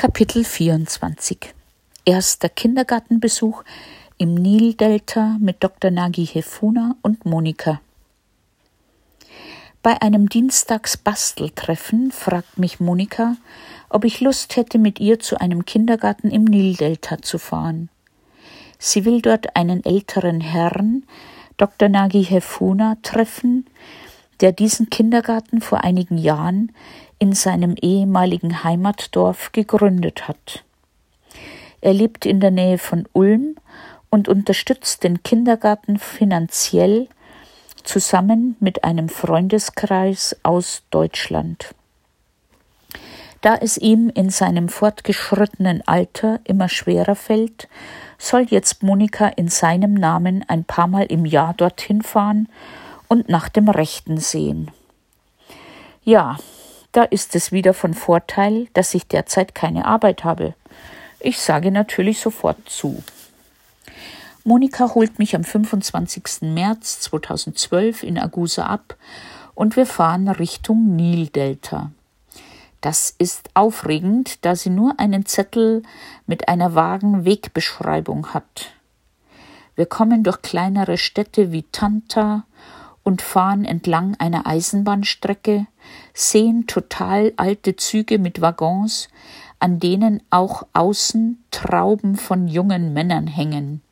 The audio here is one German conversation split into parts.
Kapitel 24 Erster Kindergartenbesuch im Nildelta mit Dr. Nagi Hefuna und Monika. Bei einem Dienstagsbasteltreffen fragt mich Monika, ob ich Lust hätte, mit ihr zu einem Kindergarten im Nildelta zu fahren. Sie will dort einen älteren Herrn, Dr. Nagi Hefuna, treffen, der diesen Kindergarten vor einigen Jahren in seinem ehemaligen Heimatdorf gegründet hat. Er lebt in der Nähe von Ulm und unterstützt den Kindergarten finanziell zusammen mit einem Freundeskreis aus Deutschland. Da es ihm in seinem fortgeschrittenen Alter immer schwerer fällt, soll jetzt Monika in seinem Namen ein paar Mal im Jahr dorthin fahren und nach dem Rechten sehen. Ja, da ist es wieder von Vorteil, dass ich derzeit keine Arbeit habe. Ich sage natürlich sofort zu. Monika holt mich am 25. März 2012 in Agusa ab und wir fahren Richtung Nildelta. Das ist aufregend, da sie nur einen Zettel mit einer vagen Wegbeschreibung hat. Wir kommen durch kleinere Städte wie Tanta und fahren entlang einer Eisenbahnstrecke, sehen total alte Züge mit Waggons, an denen auch außen Trauben von jungen Männern hängen.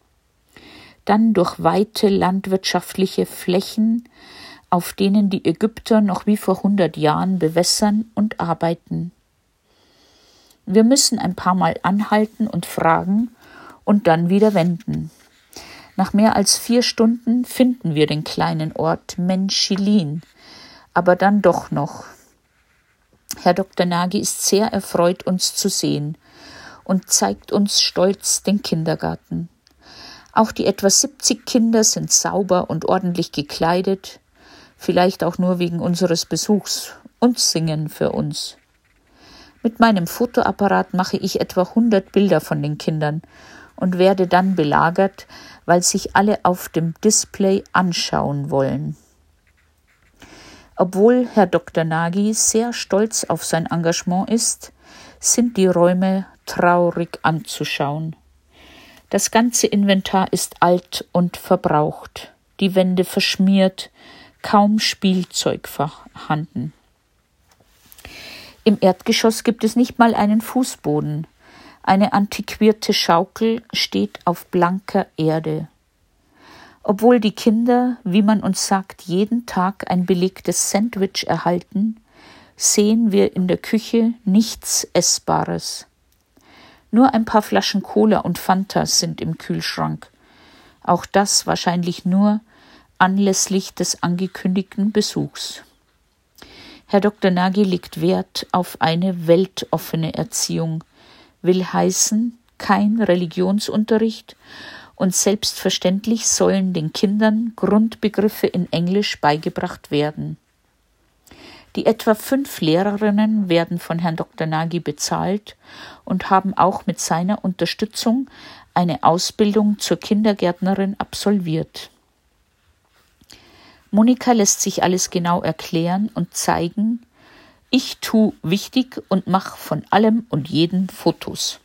Dann durch weite landwirtschaftliche Flächen, auf denen die Ägypter noch wie vor hundert Jahren bewässern und arbeiten. Wir müssen ein paar Mal anhalten und fragen und dann wieder wenden. Nach mehr als vier Stunden finden wir den kleinen Ort Menschilin, aber dann doch noch. Herr Dr. Nagy ist sehr erfreut, uns zu sehen und zeigt uns stolz den Kindergarten. Auch die etwa 70 Kinder sind sauber und ordentlich gekleidet, vielleicht auch nur wegen unseres Besuchs und singen für uns. Mit meinem Fotoapparat mache ich etwa 100 Bilder von den Kindern und werde dann belagert, weil sich alle auf dem Display anschauen wollen. Obwohl Herr Dr. Nagy sehr stolz auf sein Engagement ist, sind die Räume traurig anzuschauen. Das ganze Inventar ist alt und verbraucht, die Wände verschmiert, kaum Spielzeug vorhanden. Im Erdgeschoss gibt es nicht mal einen Fußboden, eine antiquierte Schaukel steht auf blanker Erde. Obwohl die Kinder, wie man uns sagt, jeden Tag ein belegtes Sandwich erhalten, sehen wir in der Küche nichts Essbares. Nur ein paar Flaschen Cola und Fanta sind im Kühlschrank. Auch das wahrscheinlich nur anlässlich des angekündigten Besuchs. Herr Dr. Nagy legt Wert auf eine weltoffene Erziehung, will heißen kein Religionsunterricht und selbstverständlich sollen den Kindern Grundbegriffe in Englisch beigebracht werden. Die etwa fünf Lehrerinnen werden von Herrn Dr. Nagy bezahlt und haben auch mit seiner Unterstützung eine Ausbildung zur Kindergärtnerin absolviert. Monika lässt sich alles genau erklären und zeigen, ich tu wichtig und mach von allem und jeden Fotos.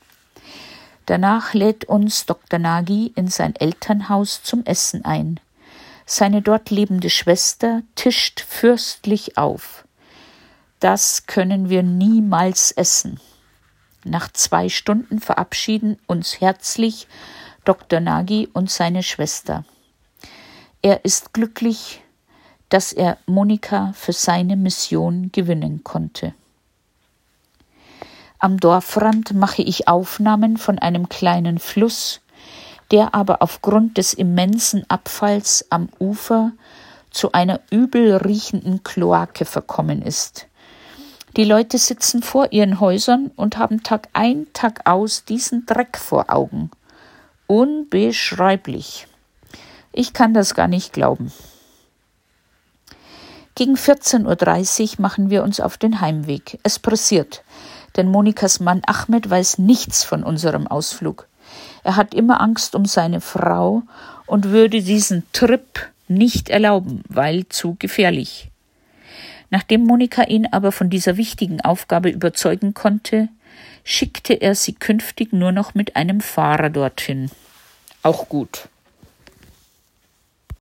Danach lädt uns Dr. Nagy in sein Elternhaus zum Essen ein. Seine dort lebende Schwester tischt fürstlich auf. Das können wir niemals essen. Nach zwei Stunden verabschieden uns herzlich Dr. Nagy und seine Schwester. Er ist glücklich, dass er Monika für seine Mission gewinnen konnte. Am Dorfrand mache ich Aufnahmen von einem kleinen Fluss, der aber aufgrund des immensen Abfalls am Ufer zu einer übel riechenden Kloake verkommen ist. Die Leute sitzen vor ihren Häusern und haben Tag ein, Tag aus diesen Dreck vor Augen. Unbeschreiblich. Ich kann das gar nicht glauben. Gegen 14.30 Uhr machen wir uns auf den Heimweg. Es pressiert, denn Monikas Mann Ahmed weiß nichts von unserem Ausflug. Er hat immer Angst um seine Frau und würde diesen Trip nicht erlauben, weil zu gefährlich. Nachdem Monika ihn aber von dieser wichtigen Aufgabe überzeugen konnte, schickte er sie künftig nur noch mit einem Fahrer dorthin. Auch gut.